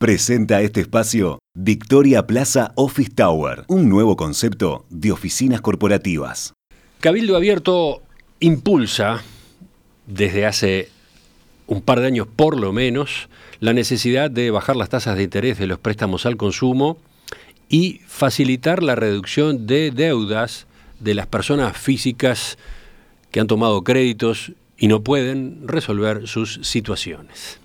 Presenta este espacio Victoria Plaza Office Tower, un nuevo concepto de oficinas corporativas. Cabildo Abierto impulsa desde hace un par de años por lo menos la necesidad de bajar las tasas de interés de los préstamos al consumo y facilitar la reducción de deudas de las personas físicas que han tomado créditos y no pueden resolver sus situaciones.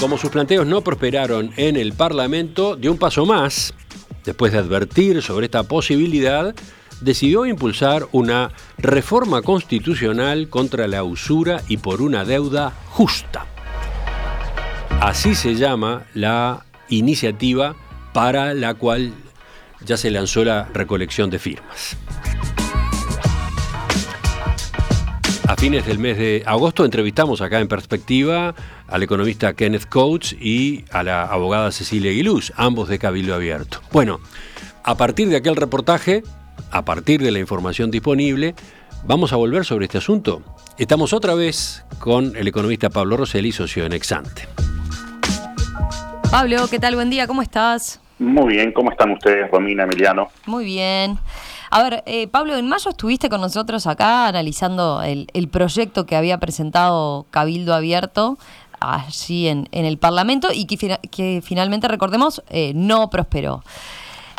Como sus planteos no prosperaron en el Parlamento, dio un paso más. Después de advertir sobre esta posibilidad, decidió impulsar una reforma constitucional contra la usura y por una deuda justa. Así se llama la iniciativa para la cual ya se lanzó la recolección de firmas. A fines del mes de agosto entrevistamos acá en Perspectiva al economista Kenneth Coates y a la abogada Cecilia Aguiluz, ambos de Cabildo Abierto. Bueno, a partir de aquel reportaje, a partir de la información disponible, vamos a volver sobre este asunto. Estamos otra vez con el economista Pablo Rosselli, socio en Exante. Pablo, ¿qué tal? Buen día, ¿cómo estás? Muy bien, ¿cómo están ustedes, Romina, Emiliano? Muy bien. A ver, eh, Pablo, en mayo estuviste con nosotros acá analizando el, proyecto que había presentado Cabildo Abierto allí en, el Parlamento y que, finalmente, recordemos, eh, no prosperó.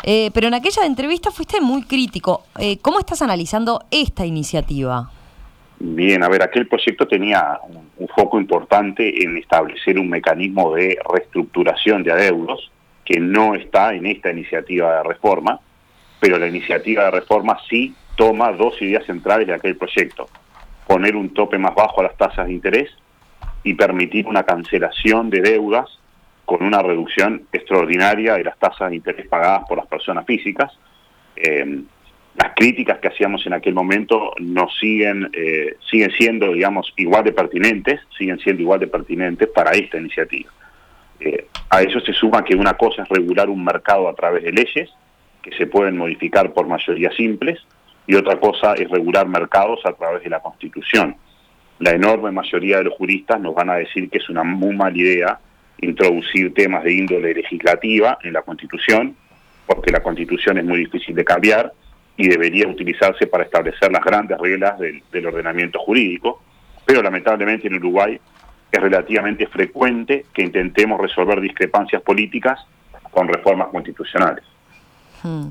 Eh, pero en aquella entrevista fuiste muy crítico. ¿Cómo estás analizando esta iniciativa? Bien, a ver, aquel proyecto tenía un, foco importante en establecer un mecanismo de reestructuración de adeudos que no está en esta iniciativa de reforma, pero la iniciativa de reforma sí toma dos ideas centrales de aquel proyecto. Poner un tope más bajo a las tasas de interés y permitir una cancelación de deudas con una reducción extraordinaria de las tasas de interés pagadas por las personas físicas. Eh, las críticas que hacíamos en aquel momento nos siguen, eh, siguen siendo, digamos, igual de pertinentes, siguen siendo igual de pertinentes para esta iniciativa. Eh, a eso se suma que una cosa es regular un mercado a través de leyes, se pueden modificar por mayoría simples, y otra cosa es regular mercados a través de la Constitución. La enorme mayoría de los juristas nos van a decir que es una muy mala idea introducir temas de índole legislativa en la Constitución, porque la Constitución es muy difícil de cambiar y debería utilizarse para establecer las grandes reglas del, ordenamiento jurídico, pero lamentablemente en Uruguay es relativamente frecuente que intentemos resolver discrepancias políticas con reformas constitucionales. Hmm.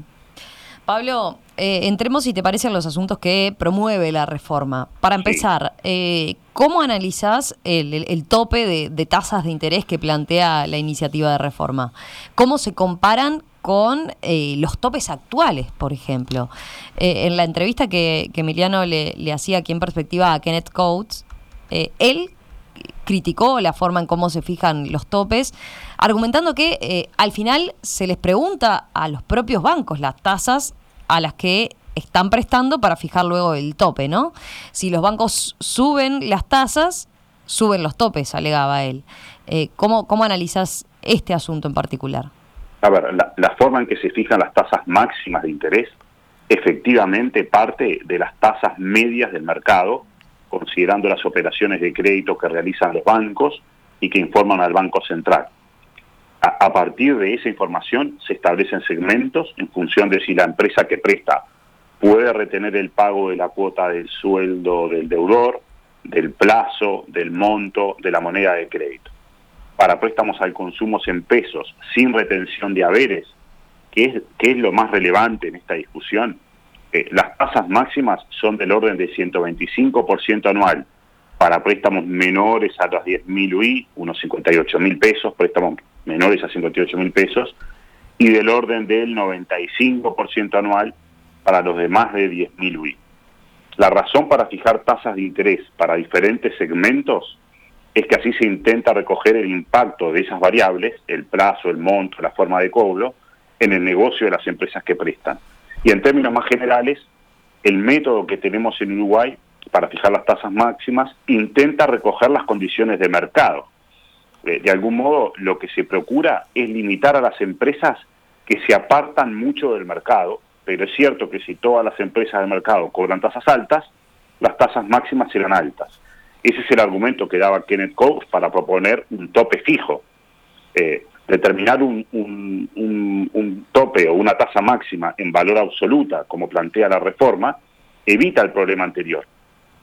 Pablo, eh, entremos si te parecen los asuntos que promueve la reforma. Para empezar, eh, ¿cómo analizás el, tope de, de, tasas de interés que plantea la iniciativa de reforma? ¿Cómo se comparan con eh, los topes actuales, por ejemplo. En la entrevista que, Emiliano le, hacía aquí en perspectiva a Kenneth Coates, él criticó la forma en cómo se fijan los topes, argumentando que al final se les pregunta a los propios bancos las tasas a las que están prestando para fijar luego el tope, ¿no? Si los bancos suben las tasas, suben los topes, alegaba él. ¿cómo, ¿Cómo analizas este asunto en particular? A ver, la, forma en que se fijan las tasas máximas de interés efectivamente parte de las tasas medias del mercado, considerando las operaciones de crédito que realizan los bancos y que informan al Banco Central. A, partir de esa información se establecen segmentos en función de si la empresa que presta puede retener el pago de la cuota del sueldo del deudor, del plazo, del monto, de la moneda de crédito para préstamos al consumo en pesos, sin retención de haberes, que es, que es lo más relevante en esta discusión, eh, las tasas máximas son del orden de 125% anual para préstamos menores a los 10.000 UI, unos 58 mil pesos, préstamos menores a 58 mil pesos, y del orden del 95% anual para los de más de 10.000 UI. La razón para fijar tasas de interés para diferentes segmentos es que así se intenta recoger el impacto de esas variables, el plazo, el monto, la forma de cobro, en el negocio de las empresas que prestan. Y en términos más generales, el método que tenemos en Uruguay para fijar las tasas máximas intenta recoger las condiciones de mercado. Eh, de algún modo, lo que se procura es limitar a las empresas que se apartan mucho del mercado pero es cierto que si todas las empresas del mercado cobran tasas altas, las tasas máximas serán altas. Ese es el argumento que daba Kenneth Coates para proponer un tope fijo. Eh, determinar un, tope o una tasa máxima en valor absoluta, como plantea la reforma, evita el problema anterior.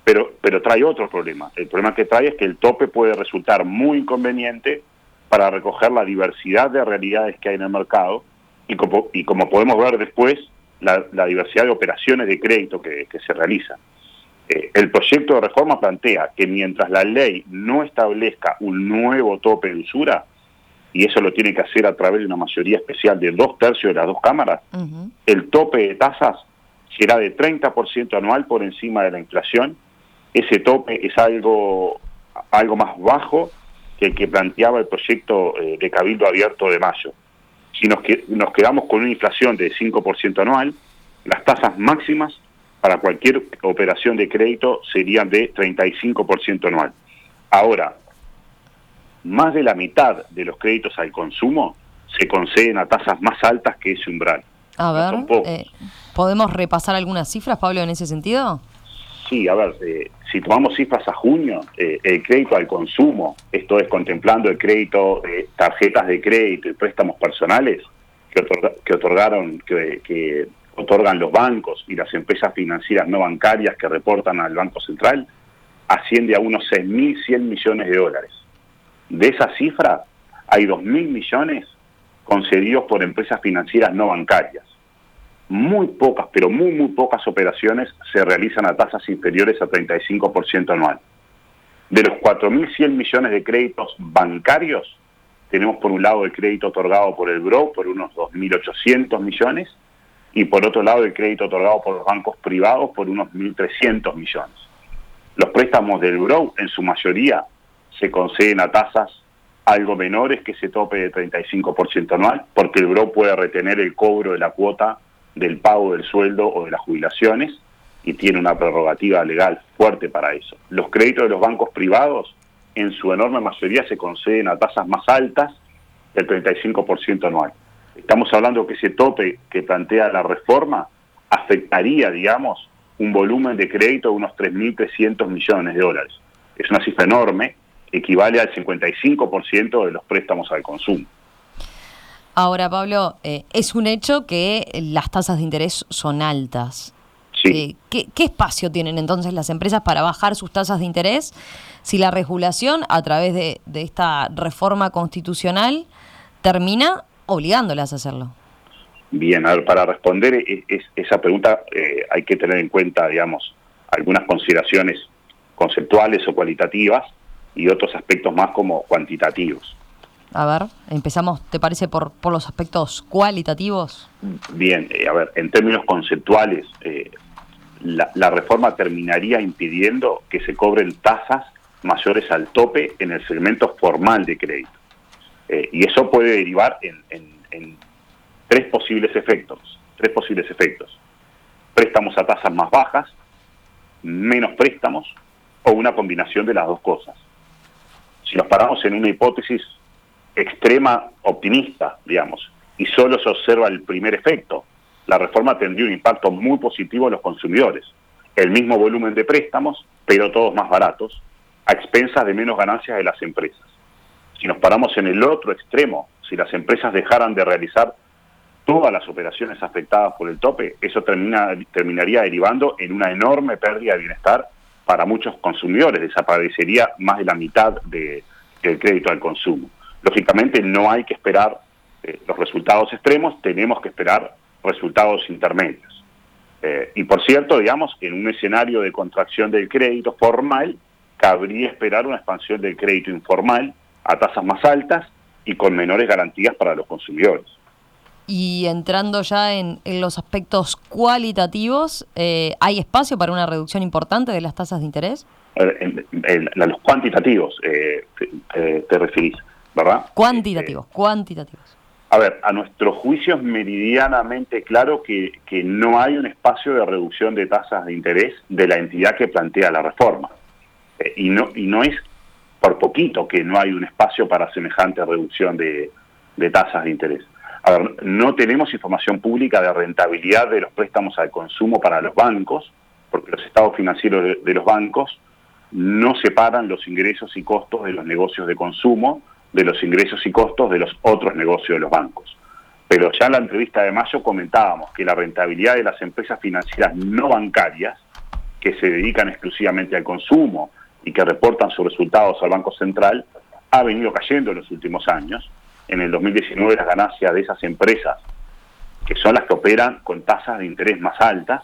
Pero, pero trae otro problema. El problema que trae es que el tope puede resultar muy inconveniente para recoger la diversidad de realidades que hay en el mercado y como, y como podemos ver después, la, diversidad de operaciones de crédito que, se realizan. Eh, el proyecto de reforma plantea que mientras la ley no establezca un nuevo tope de usura, y eso lo tiene que hacer a través de una mayoría especial de dos tercios de las dos cámaras, el tope de tasas será de 30% anual por encima de la inflación. Ese tope es algo, algo más bajo que el que planteaba el proyecto eh, de Cabildo Abierto de mayo. Si nos, nos quedamos con una inflación de 5% anual, las tasas máximas para cualquier operación de crédito serían de 35% anual. Ahora, más de la mitad de los créditos al consumo se conceden a tasas más altas que ese umbral. A ver, eh, ¿podemos repasar algunas cifras, Pablo, en ese sentido? Sí, a ver, eh, si tomamos cifras a junio, eh, el crédito al consumo, esto es contemplando el crédito de tarjetas de crédito y préstamos personales que, que otorgaron, que, que otorgan los bancos y las empresas financieras no bancarias que reportan al Banco Central, asciende a unos 6.100 millones de dólares. De esa cifra, hay 2.000 millones concedidos por empresas financieras no bancarias. Muy pocas, pero muy, muy pocas operaciones se realizan a tasas inferiores a 35% anual. De los 4.100 millones de créditos bancarios, tenemos por un lado el crédito otorgado por el BRO por unos 2.800 millones y por otro lado el crédito otorgado por los bancos privados por unos 1.300 millones. Los préstamos del BRO en su mayoría se conceden a tasas algo menores que ese tope de 35% anual, porque el BRO puede retener el cobro de la cuota del pago del sueldo o de las jubilaciones y tiene una prerrogativa legal fuerte para eso. Los créditos de los bancos privados, en su enorme mayoría, se conceden a tasas más altas del 35% anual. Estamos hablando que ese tope que plantea la reforma afectaría, digamos, un volumen de crédito de unos 3.300 millones de dólares. Es una cifra enorme equivale al 55% de los préstamos al consumo. Ahora, Pablo, eh, es un hecho que las tasas de interés son altas. Sí. Eh, ¿qué, espacio tienen entonces las empresas para bajar sus tasas de interés si la regulación, a través de, esta reforma constitucional, termina obligándolas a hacerlo? Bien, a ver, para responder esa pregunta eh, hay que tener en cuenta, digamos, algunas consideraciones conceptuales o cualitativas y otros aspectos más como cuantitativos. A ver, empezamos, ¿te parece por, por los aspectos cualitativos? Bien, eh, a ver, en términos conceptuales, eh, la, reforma terminaría impidiendo que se cobren tasas mayores al tope en el segmento formal de crédito. Eh, y eso puede derivar en, en tres posibles efectos. Tres posibles efectos. Préstamos a tasas más bajas, menos préstamos o una combinación de las dos cosas si nos paramos en una hipótesis extrema optimista, digamos, y solo se observa el primer efecto, la reforma tendría un impacto muy positivo en los consumidores. El mismo volumen de préstamos, pero todos más baratos, a expensas de menos ganancias de las empresas. Si nos paramos en el otro extremo, si las empresas dejaran de realizar todas las operaciones afectadas por el tope, eso termina, terminaría derivando en una enorme pérdida de bienestar para muchos consumidores, desaparecería más de la mitad de, del crédito al consumo. Lógicamente no hay que esperar eh, los resultados extremos, tenemos que esperar resultados intermedios. Eh, y por cierto, digamos, en un escenario de contracción del crédito formal, cabría esperar una expansión del crédito informal a tasas más altas y con menores garantías para los consumidores. Y entrando ya en, los aspectos cualitativos, eh, ¿hay espacio para una reducción importante de las tasas de interés? En, los cuantitativos eh, te, referís, ¿verdad? Cuantitativos, cuantitativos. A ver, a nuestro juicio es meridianamente claro que, que no hay un espacio de reducción de tasas de interés de la entidad que plantea la reforma. Eh, y, no, y no es por poquito que no hay un espacio para semejante reducción de tasas de interés. A ver, no tenemos información pública de rentabilidad de los préstamos al consumo para los bancos, porque los estados financieros de, los bancos no separan los ingresos y costos de los negocios de consumo de los ingresos y costos de los otros negocios de los bancos. Pero ya en la entrevista de mayo comentábamos que la rentabilidad de las empresas financieras no bancarias, que se dedican exclusivamente al consumo y que reportan sus resultados al Banco Central, ha venido cayendo en los últimos años. En el 2019 las ganancias de esas empresas, que son las que operan con tasas de interés más altas,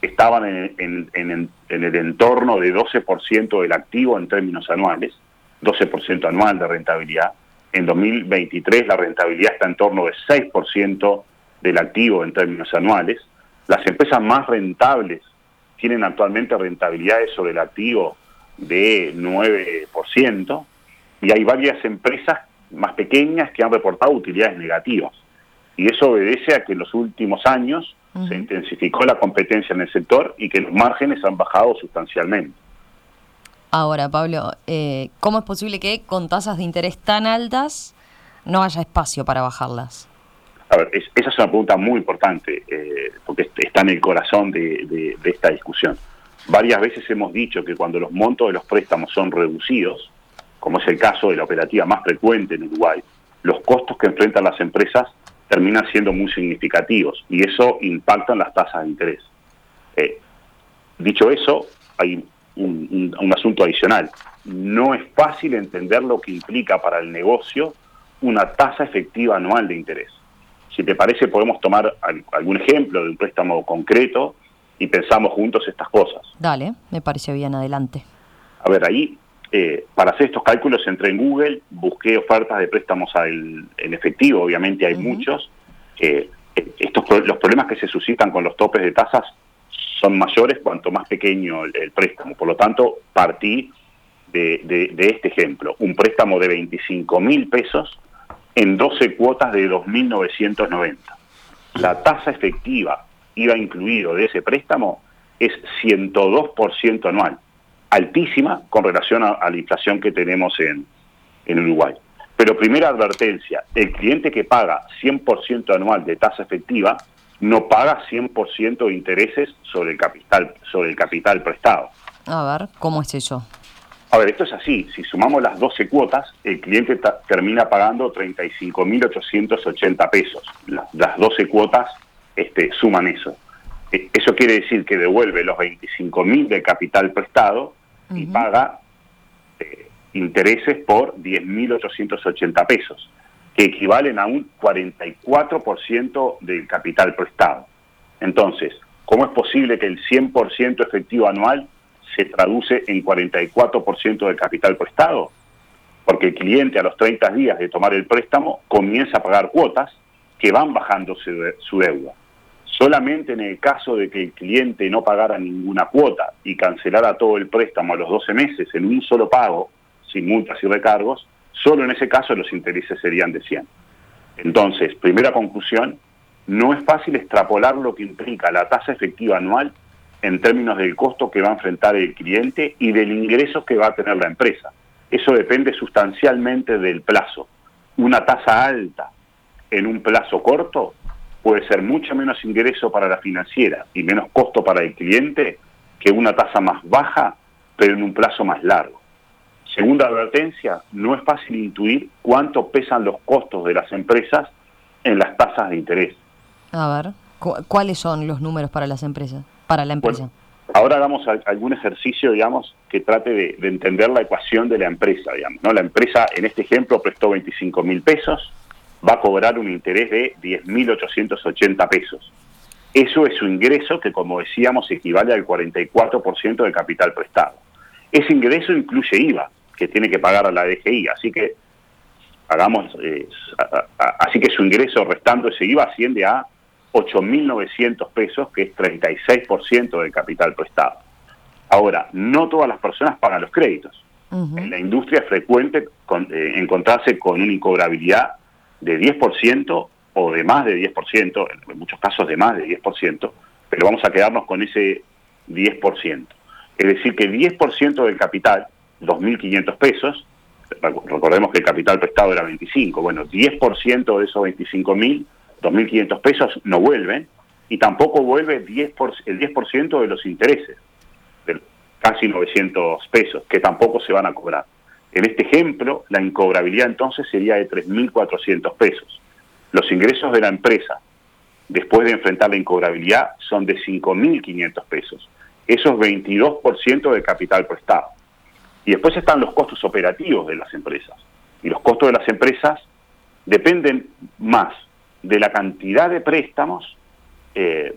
estaban en, en el entorno de 12% del activo en términos anuales, 12% anual de rentabilidad. En 2023 la rentabilidad está en torno de 6% del activo en términos anuales. Las empresas más rentables tienen actualmente rentabilidades sobre el activo de 9% y hay varias empresas más pequeñas que han reportado utilidades negativas. Y eso obedece a que en los últimos años se intensificó la competencia en el sector y que los márgenes han bajado sustancialmente. Ahora, Pablo, eh, ¿cómo es posible que con tasas de interés tan altas no haya espacio para bajarlas? A ver, esa es una pregunta muy importante, eh, porque está en el corazón de, esta discusión. Varias veces hemos dicho que cuando los montos de los préstamos son reducidos, como es el caso de la operativa más frecuente en Uruguay, los costos que enfrentan las empresas terminan siendo muy significativos y eso impacta en las tasas de interés. Eh, dicho eso, hay un, asunto adicional. No es fácil entender lo que implica para el negocio una tasa efectiva anual de interés. Si te parece, podemos tomar algún ejemplo de un préstamo concreto y pensamos juntos estas cosas. Dale, me parece bien, adelante. A ver, ahí, eh, para hacer estos cálculos entré en Google, busqué ofertas de préstamos en efectivo, obviamente hay muchos. Eh, estos, los problemas que se suscitan con los topes de tasas son mayores cuanto más pequeño el, préstamo. Por lo tanto, partí de, este ejemplo. Un préstamo de 25 mil pesos en 12 cuotas de 2.990. La tasa efectiva iba incluido de ese préstamo es 102% anual, altísima con relación a, la inflación que tenemos en, en Uruguay. Pero primera advertencia, el cliente que paga 100% anual de tasa efectiva no paga 100% de intereses sobre el capital sobre el capital prestado. A ver, ¿cómo es eso? A ver, esto es así. Si sumamos las 12 cuotas, el cliente termina pagando 35.880 pesos. las 12 cuotas este, suman eso. E, eso quiere decir que devuelve los 25.000 de capital prestado y paga eh, intereses por 10.880 pesos que equivalen a un 44% del capital prestado. Entonces, ¿cómo es posible que el 100% efectivo anual se traduce en 44% del capital prestado? Porque el cliente a los 30 días de tomar el préstamo comienza a pagar cuotas que van bajando su, deuda. Solamente en el caso de que el cliente no pagara ninguna cuota y cancelara todo el préstamo a los 12 meses en un solo pago, sin multas y recargos, Solo en ese caso los intereses serían de 100. Entonces, primera conclusión, no es fácil extrapolar lo que implica la tasa efectiva anual en términos del costo que va a enfrentar el cliente y del ingreso que va a tener la empresa. Eso depende sustancialmente del plazo. Una tasa alta en un plazo corto puede ser mucho menos ingreso para la financiera y menos costo para el cliente que una tasa más baja, pero en un plazo más largo. Segunda advertencia, no es fácil intuir cuánto pesan los costos de las empresas en las tasas de interés. A ver, ¿cuáles son los números para las empresas, para la empresa? ahora hagamos algún ejercicio, digamos, que trate de, entender la ecuación de la empresa, digamos. ¿no? La empresa, en este ejemplo, prestó 25 mil pesos, va a cobrar un interés de 10.880 pesos. Eso es su ingreso que, como decíamos, equivale al 44% del capital prestado. Ese ingreso incluye IVA, que tiene que pagar a la DGI. Así que hagamos, eh, así que su ingreso restando ese IVA asciende a 8.900 pesos, que es 36% del capital prestado. Ahora, no todas las personas pagan los créditos. En la industria es frecuente eh, encontrarse con una incobrabilidad de 10% o de más de 10%, en muchos casos de más de 10%, pero vamos a quedarnos con ese 10%. Es decir, que 10% del capital 2.500 pesos, recordemos que el capital prestado era 25, bueno, 10% de esos 25 mil, 2.500 pesos no vuelven y tampoco vuelve 10 el 10% de los intereses, de casi 900 pesos, que tampoco se van a cobrar. En este ejemplo, la incobrabilidad entonces sería de 3.400 pesos. Los ingresos de la empresa, después de enfrentar la incobrabilidad, son de 5.500 pesos. Eso es 22% del capital prestado. Y después están los costos operativos de las empresas. Y los costos de las empresas dependen más de la cantidad de préstamos eh,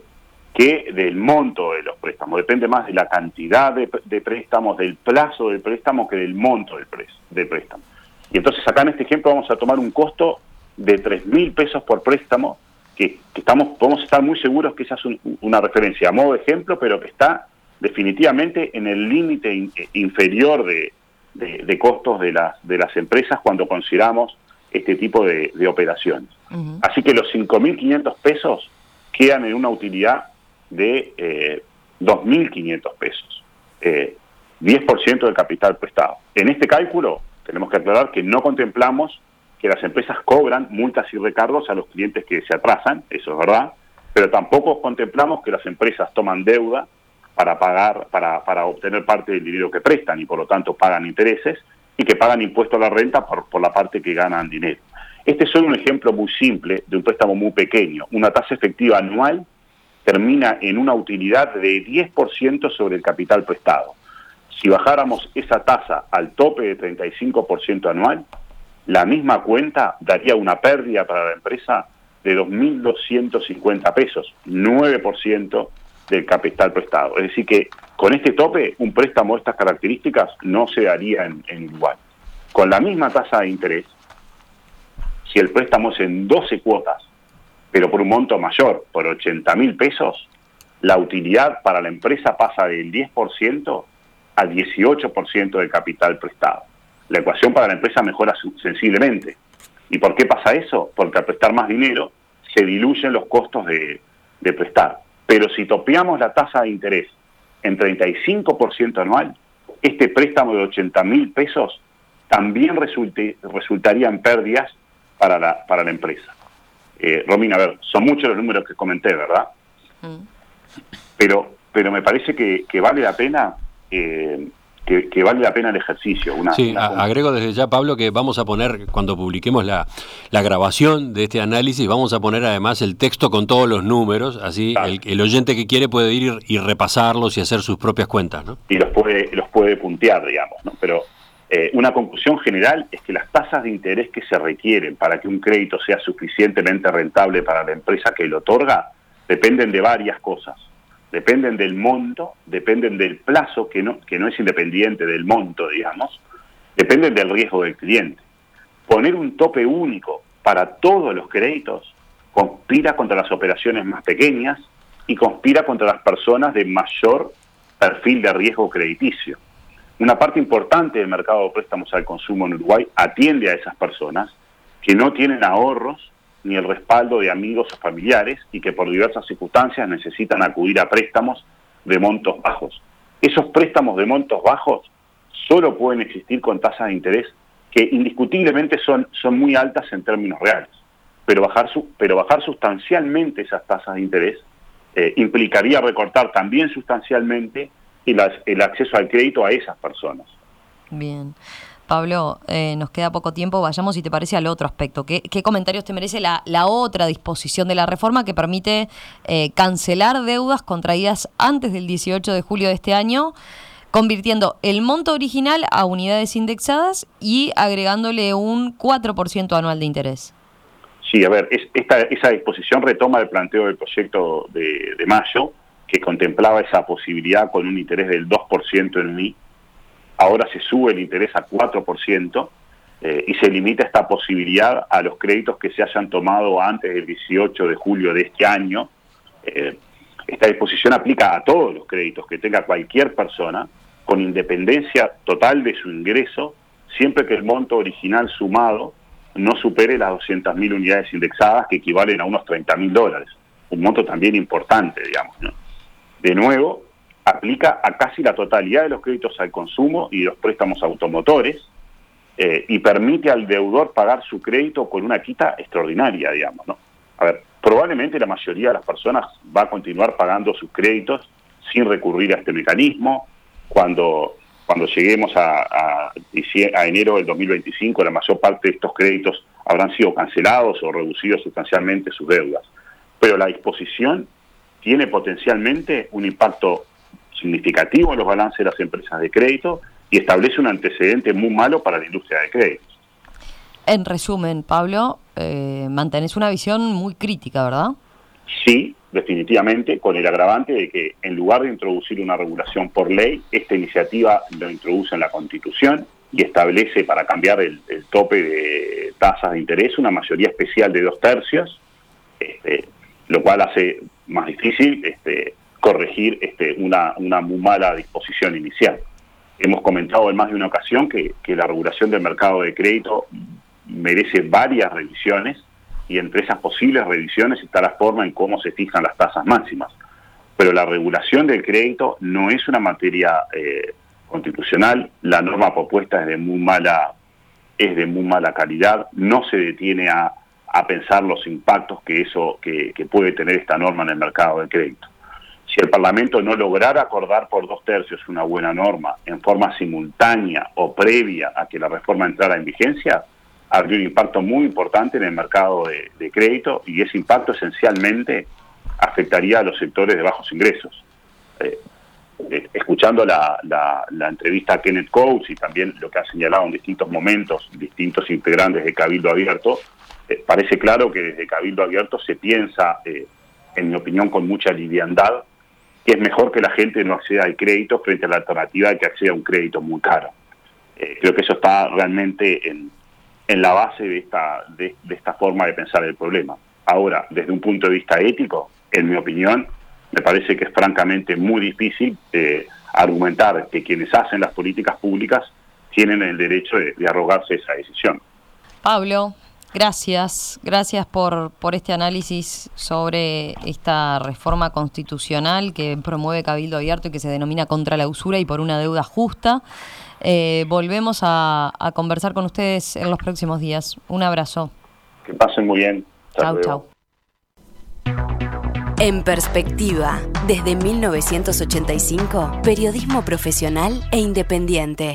que del monto de los préstamos. Depende más de la cantidad de, préstamos, del plazo del préstamo que del monto del, préstamo. Y entonces acá en este ejemplo vamos a tomar un costo de 3 mil pesos por préstamo, que, estamos, podemos estar muy seguros que esa es una referencia a modo de ejemplo, pero que está definitivamente en el límite inferior de, costos de las, de las empresas cuando consideramos este tipo de, operaciones. Así que los 5.500 pesos quedan en una utilidad de eh, 2.500 pesos, eh, 10% del capital prestado. En este cálculo tenemos que aclarar que no contemplamos que las empresas cobran multas y recargos a los clientes que se atrasan, eso es verdad, pero tampoco contemplamos que las empresas toman deuda para pagar, para, obtener parte del dinero que prestan y por lo tanto pagan intereses y que pagan impuesto a la renta por la parte que ganan dinero. Este es solo un ejemplo muy simple de un préstamo muy pequeño. Una tasa efectiva anual termina en una utilidad de 10% sobre el capital prestado. Si bajáramos esa tasa al tope de 35% anual, la misma cuenta daría una pérdida para la empresa de 2.250 pesos, 9% del capital prestado. Es decir, que con este tope, un préstamo de estas características no se daría en, en igual. Con la misma tasa de interés, si el préstamo es en 12 cuotas, pero por un monto mayor, por 80 mil pesos, la utilidad para la empresa pasa del 10% al 18% del capital prestado. La ecuación para la empresa mejora sensiblemente. ¿Y por qué pasa eso? Porque al prestar más dinero se diluyen los costos de, prestar. Pero si topeamos la tasa de interés en 35% anual, este préstamo de 80 mil pesos también resultaría en pérdidas para la, para la empresa. Eh, Romina, a ver, son muchos los números que comenté, ¿verdad? Mm. Pero, pero me parece que, vale la pena eh, que, vale la pena el ejercicio. Una, sí, agrego desde ya, Pablo, que vamos a poner, cuando publiquemos la, la, grabación de este análisis, vamos a poner además el texto con todos los números, así el, el, oyente que quiere puede ir y repasarlos y hacer sus propias cuentas, ¿no? Y los puede, los puede puntear, digamos, ¿no? Pero eh, una conclusión general es que las tasas de interés que se requieren para que un crédito sea suficientemente rentable para la empresa que lo otorga dependen de varias cosas. Dependen del monto, dependen del plazo, que no, que no es independiente del monto, digamos, dependen del riesgo del cliente. Poner un tope único para todos los créditos conspira contra las operaciones más pequeñas y conspira contra las personas de mayor perfil de riesgo crediticio. Una parte importante del mercado de préstamos al consumo en Uruguay atiende a esas personas que no tienen ahorros ni el respaldo de amigos o familiares y que por diversas circunstancias necesitan acudir a préstamos de montos bajos. Esos préstamos de montos bajos solo pueden existir con tasas de interés que indiscutiblemente son, son muy altas en términos reales, pero bajar, su, pero bajar sustancialmente esas tasas de interés eh, implicaría recortar también sustancialmente y el acceso al crédito a esas personas. Bien. Pablo, eh, nos queda poco tiempo, vayamos si te parece al otro aspecto. ¿Qué, comentarios te merece la, la, otra disposición de la reforma que permite eh, cancelar deudas contraídas antes del 18 de julio de este año, convirtiendo el monto original a unidades indexadas y agregándole un 4% anual de interés? Sí, a ver, esta, esa disposición retoma el planteo del proyecto de, de mayo, que contemplaba esa posibilidad con un interés del 2% en el ahora se sube el interés a 4% eh, y se limita esta posibilidad a los créditos que se hayan tomado antes del 18 de julio de este año. Eh, esta disposición aplica a todos los créditos que tenga cualquier persona con independencia total de su ingreso, siempre que el monto original sumado no supere las 200.000 unidades indexadas, que equivalen a unos 30.000 dólares. Un monto también importante, digamos. ¿no? De nuevo, aplica a casi la totalidad de los créditos al consumo y los préstamos automotores, eh, y permite al deudor pagar su crédito con una quita extraordinaria, digamos, ¿no? A ver, probablemente la mayoría de las personas va a continuar pagando sus créditos sin recurrir a este mecanismo. Cuando, cuando lleguemos a, a, a enero del 2025, la mayor parte de estos créditos habrán sido cancelados o reducido sustancialmente sus deudas. Pero la disposición tiene potencialmente un impacto significativo en los balances de las empresas de crédito y establece un antecedente muy malo para la industria de créditos. En resumen, Pablo, eh, mantenés una visión muy crítica, ¿verdad? Sí, definitivamente, con el agravante de que en lugar de introducir una regulación por ley, esta iniciativa lo introduce en la Constitución y establece para cambiar el, el tope de tasas de interés una mayoría especial de dos tercios, este, lo cual hace más difícil este, corregir este, una, muy mala disposición inicial. Hemos comentado en más de una ocasión que, que la regulación del mercado de crédito merece varias revisiones y entre esas posibles revisiones está la forma en cómo se fijan las tasas máximas. Pero la regulación del crédito no es una materia eh, constitucional, la norma propuesta es de muy mala es de muy mala calidad, no se detiene a, a pensar los impactos que eso que, que puede tener esta norma en el mercado de crédito. Si el Parlamento no lograra acordar por dos tercios una buena norma en forma simultánea o previa a que la reforma entrara en vigencia, habría un impacto muy importante en el mercado de, crédito y ese impacto esencialmente afectaría a los sectores de bajos ingresos. Eh, eh, escuchando la, la, la, entrevista a Kenneth Coates y también lo que ha señalado en distintos momentos distintos integrantes de Cabildo Abierto, eh, parece claro que desde Cabildo Abierto se piensa, eh, en mi opinión, con mucha liviandad, que es mejor que la gente no acceda al crédito frente a la alternativa de que acceda a un crédito muy caro. creo que eso está realmente en, la base de esta, de, esta forma de pensar el problema. Ahora, desde un punto de vista ético, en mi opinión, me parece que es francamente muy difícil eh, argumentar que quienes hacen las políticas públicas tienen el derecho de, de, arrogarse esa decisión. Pablo, gracias. Gracias por, por este análisis sobre esta reforma constitucional que promueve Cabildo Abierto y que se denomina contra la usura y por una deuda justa. Eh, volvemos a, a, conversar con ustedes en los próximos días. Un abrazo. Que pasen muy bien. Chau, chau. En perspectiva, desde 1985, periodismo profesional e independiente.